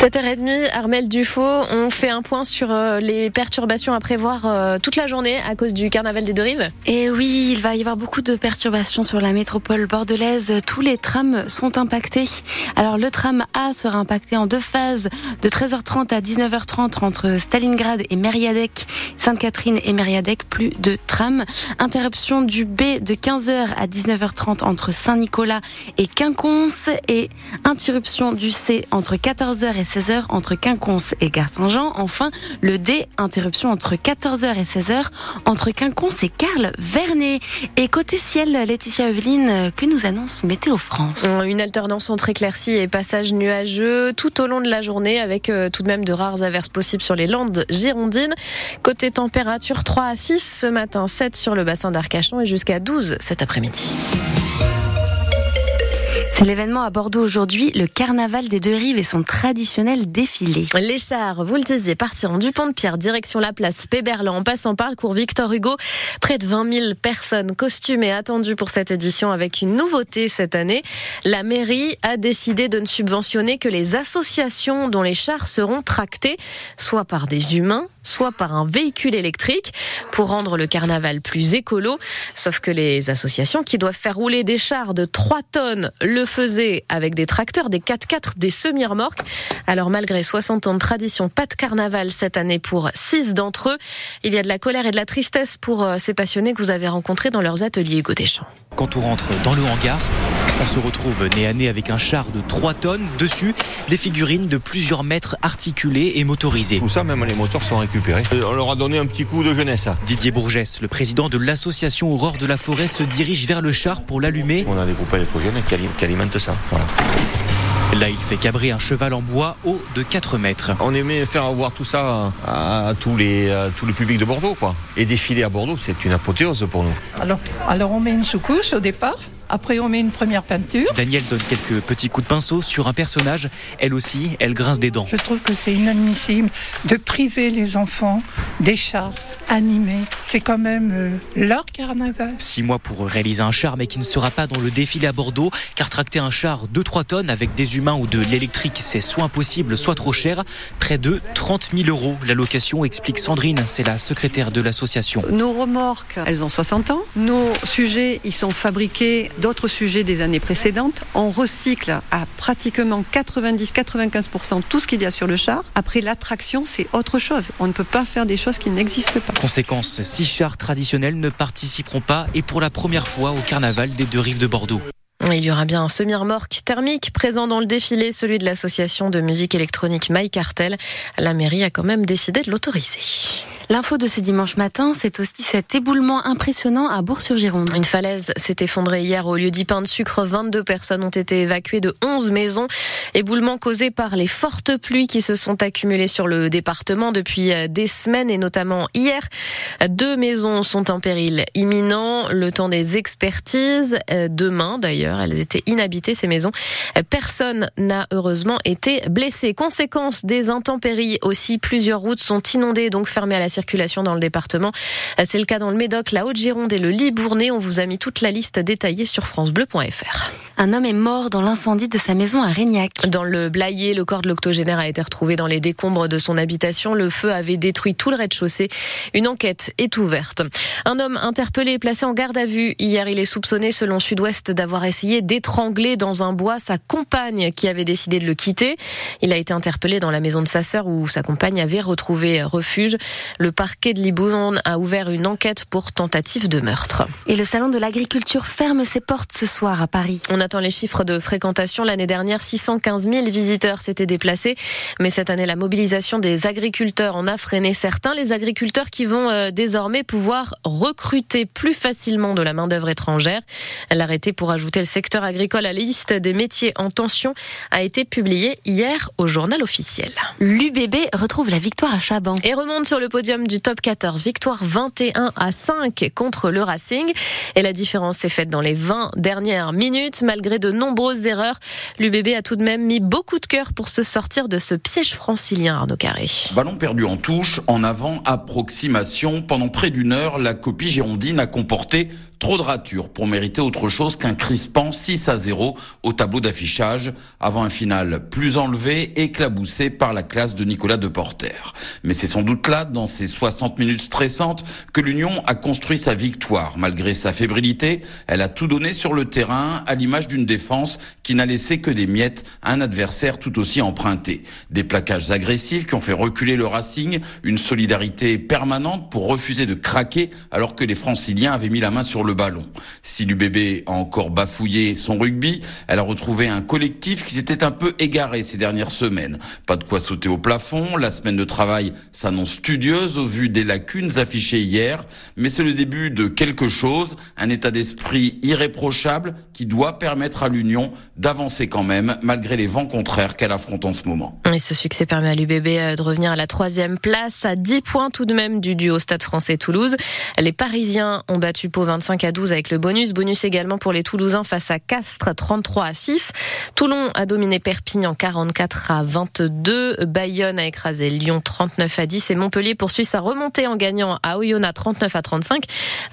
7h30, Armel Dufaux, on fait un point sur euh, les perturbations à prévoir euh, toute la journée à cause du carnaval des deux rives. Et oui, il va y avoir beaucoup de perturbations sur la métropole bordelaise. Tous les trams sont impactés. Alors le tram A sera impacté en deux phases de 13h30 à 19h30 entre Stalingrad et Mériadec, Sainte-Catherine et Mériadec, plus de trams. Interruption du B de 15h à 19h30 entre Saint-Nicolas et Quinconce et interruption du C entre 14h et 16h entre Quinconce et Gare Saint-Jean. Enfin, le D, interruption entre 14h et 16h entre Quinconce et Carl Vernet. Et côté ciel, Laetitia Eveline, que nous annonce Météo France? Une alternance entre éclaircies et passages nuageux tout au long de la journée avec euh, tout de même de rares averses possibles sur les Landes girondines. Côté température, 3 à 6 ce matin, 7 sur le bassin d'Arcachon et jusqu'à 12 cet après-midi. C'est l'événement à Bordeaux aujourd'hui, le carnaval des deux rives et son traditionnel défilé. Les chars, vous le disiez, partiront du pont de Pierre, direction la place Péberlan, en passant par le cours Victor Hugo. Près de 20 000 personnes costumées attendues pour cette édition avec une nouveauté cette année. La mairie a décidé de ne subventionner que les associations dont les chars seront tractés, soit par des humains, soit par un véhicule électrique pour rendre le carnaval plus écolo. Sauf que les associations qui doivent faire rouler des chars de 3 tonnes le faisaient avec des tracteurs, des 4x4, des semi-remorques. Alors malgré 60 ans de tradition, pas de carnaval cette année pour 6 d'entre eux. Il y a de la colère et de la tristesse pour euh, ces passionnés que vous avez rencontrés dans leurs ateliers Hugo. Quand on rentre dans le hangar, on se retrouve nez à nez avec un char de 3 tonnes. Dessus, des figurines de plusieurs mètres articulées et motorisées. Tout ça, même les moteurs sont récupérés. Et on leur a donné un petit coup de jeunesse. Didier Bourgès, le président de l'association Aurore de la Forêt, se dirige vers le char pour l'allumer. On a des groupes électrogènes qui, qui alimentent ça. Voilà. Là, il fait cabrer un cheval en bois haut de 4 mètres. On aimait faire voir tout ça à, tous les, à tout le public de Bordeaux. Quoi. Et défiler à Bordeaux, c'est une apothéose pour nous. Alors, alors on met une sous-couche au départ. Après, on met une première peinture. Daniel donne quelques petits coups de pinceau sur un personnage. Elle aussi, elle grince des dents. Je trouve que c'est inadmissible de priver les enfants des chars animés. C'est quand même euh, leur carnaval. Six mois pour réaliser un char, mais qui ne sera pas dans le défilé à Bordeaux, car tracter un char de 3 tonnes avec des humains ou de l'électrique, c'est soit impossible, soit trop cher. Près de 30 000 euros la location, explique Sandrine, c'est la secrétaire de l'association. Nos remorques, elles ont 60 ans. Nos sujets, ils sont fabriqués d'autres sujets des années précédentes. On recycle à pratiquement 90-95% tout ce qu'il y a sur le char. Après, l'attraction, c'est autre chose. On ne peut pas faire des choses qui n'existent pas. Conséquence, six chars traditionnels ne participeront pas et pour la première fois au carnaval des deux rives de Bordeaux. Il y aura bien un semi-remorque thermique présent dans le défilé, celui de l'association de musique électronique My Cartel. La mairie a quand même décidé de l'autoriser. L'info de ce dimanche matin, c'est aussi cet éboulement impressionnant à Bourg-sur-Gironde. Une falaise s'est effondrée hier au lieu dit pain de sucre. 22 personnes ont été évacuées de 11 maisons. Éboulement causé par les fortes pluies qui se sont accumulées sur le département depuis des semaines et notamment hier. Deux maisons sont en péril imminent. Le temps des expertises. Demain d'ailleurs, elles étaient inhabitées ces maisons. Personne n'a heureusement été blessé. Conséquence des intempéries aussi, plusieurs routes sont inondées donc fermées à la circulation dans le département. C'est le cas dans le Médoc, la Haute-Gironde et le Libournais. On vous a mis toute la liste détaillée sur francebleu.fr. Un homme est mort dans l'incendie de sa maison à Régnac. Dans le Blayé, le corps de l'octogénaire a été retrouvé dans les décombres de son habitation. Le feu avait détruit tout le rez-de-chaussée. Une enquête est ouverte. Un homme interpellé et placé en garde à vue. Hier, il est soupçonné, selon Sud-Ouest, d'avoir essayé d'étrangler dans un bois sa compagne qui avait décidé de le quitter. Il a été interpellé dans la maison de sa sœur où sa compagne avait retrouvé refuge. Le parquet de Libourne a ouvert une enquête pour tentative de meurtre. Et le salon de l'agriculture ferme ses portes ce soir à Paris. On attend les chiffres de fréquentation. L'année dernière, 615 000 visiteurs s'étaient déplacés. Mais cette année, la mobilisation des agriculteurs en a freiné certains. Les agriculteurs qui vont euh, désormais pouvoir recruter plus facilement de la main-d'œuvre étrangère. L'arrêté pour ajouter le secteur agricole à la liste des métiers en tension a été publié hier au journal officiel. L'UBB retrouve la victoire à Chaban. Et remonte sur le podium du top 14. Victoire 21 à 5 contre le Racing. Et la différence est faite dans les 20 dernières minutes. Malgré de nombreuses erreurs, l'UBB a tout de même mis beaucoup de cœur pour se sortir de ce piège francilien, Arnaud Carré. Ballon perdu en touche, en avant, approximation. Pendant près d'une heure, la copie girondine a comporté Trop de ratures pour mériter autre chose qu'un crispant 6 à 0 au tableau d'affichage avant un final plus enlevé, éclaboussé par la classe de Nicolas Deporter. Mais c'est sans doute là, dans ces 60 minutes stressantes, que l'Union a construit sa victoire. Malgré sa fébrilité, elle a tout donné sur le terrain, à l'image d'une défense qui n'a laissé que des miettes à un adversaire tout aussi emprunté. Des plaquages agressifs qui ont fait reculer le Racing, une solidarité permanente pour refuser de craquer alors que les franciliens avaient mis la main sur le ballon. Si l'UBB a encore bafouillé son rugby, elle a retrouvé un collectif qui s'était un peu égaré ces dernières semaines. Pas de quoi sauter au plafond, la semaine de travail s'annonce studieuse au vu des lacunes affichées hier, mais c'est le début de quelque chose, un état d'esprit irréprochable qui doit permettre à l'Union d'avancer quand même malgré les vents contraires qu'elle affronte en ce moment. Et ce succès permet à l'UBB euh, de revenir à la troisième place, à 10 points tout de même du duo Stade français Toulouse. Les Parisiens ont battu Pau 25 à 12 avec le bonus. Bonus également pour les Toulousains face à Castres 33 à 6. Toulon a dominé Perpignan 44 à 22. Bayonne a écrasé Lyon 39 à 10 et Montpellier poursuit sa remontée en gagnant à Oyonnax 39 à 35.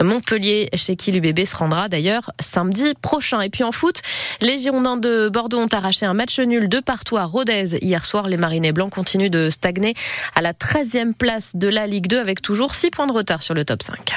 Montpellier chez qui l'UBB se rendra d'ailleurs samedi prochain. Et puis en les Girondins de Bordeaux ont arraché un match nul de partout à Rodez hier soir. Les Marinés Blancs continuent de stagner à la 13e place de la Ligue 2 avec toujours 6 points de retard sur le top 5.